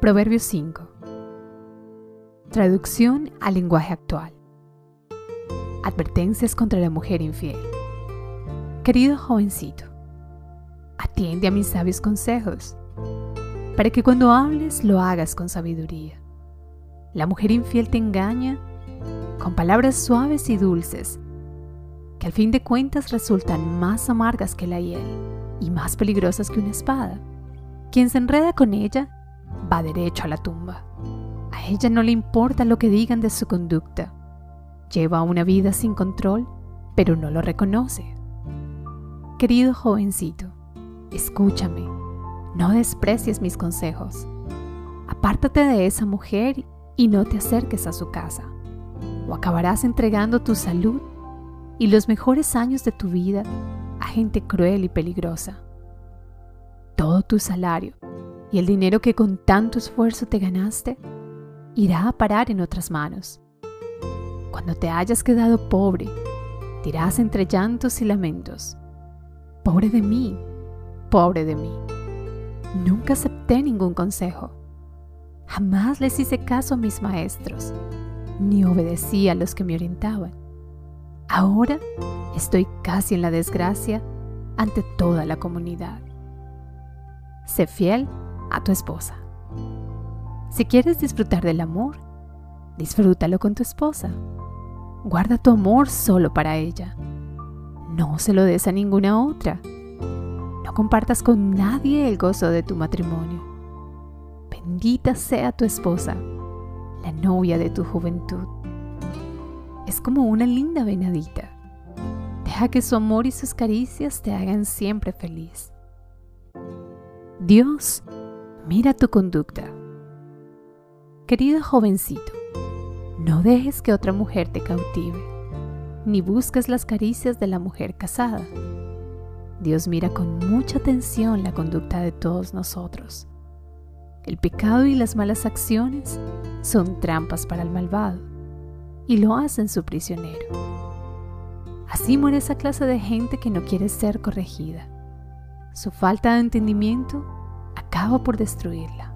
Proverbio 5. Traducción al lenguaje actual. Advertencias contra la mujer infiel. Querido jovencito, atiende a mis sabios consejos, para que cuando hables lo hagas con sabiduría. La mujer infiel te engaña con palabras suaves y dulces, que al fin de cuentas resultan más amargas que la hiel y más peligrosas que una espada. Quien se enreda con ella va derecho a la tumba. A ella no le importa lo que digan de su conducta. Lleva una vida sin control, pero no lo reconoce. Querido jovencito, escúchame, no desprecies mis consejos. Apártate de esa mujer y no te acerques a su casa, o acabarás entregando tu salud y los mejores años de tu vida a gente cruel y peligrosa. Todo tu salario y el dinero que con tanto esfuerzo te ganaste irá a parar en otras manos. Cuando te hayas quedado pobre, dirás entre llantos y lamentos, pobre de mí, pobre de mí. Nunca acepté ningún consejo. Jamás les hice caso a mis maestros, ni obedecí a los que me orientaban. Ahora estoy casi en la desgracia ante toda la comunidad. Sé fiel a tu esposa. Si quieres disfrutar del amor, disfrútalo con tu esposa. Guarda tu amor solo para ella. No se lo des a ninguna otra. No compartas con nadie el gozo de tu matrimonio. Bendita sea tu esposa, la novia de tu juventud. Es como una linda venadita. Deja que su amor y sus caricias te hagan siempre feliz. Dios mira tu conducta. Querido jovencito, no dejes que otra mujer te cautive, ni busques las caricias de la mujer casada. Dios mira con mucha atención la conducta de todos nosotros. El pecado y las malas acciones son trampas para el malvado y lo hacen su prisionero. Así muere esa clase de gente que no quiere ser corregida. Su falta de entendimiento acaba por destruirla.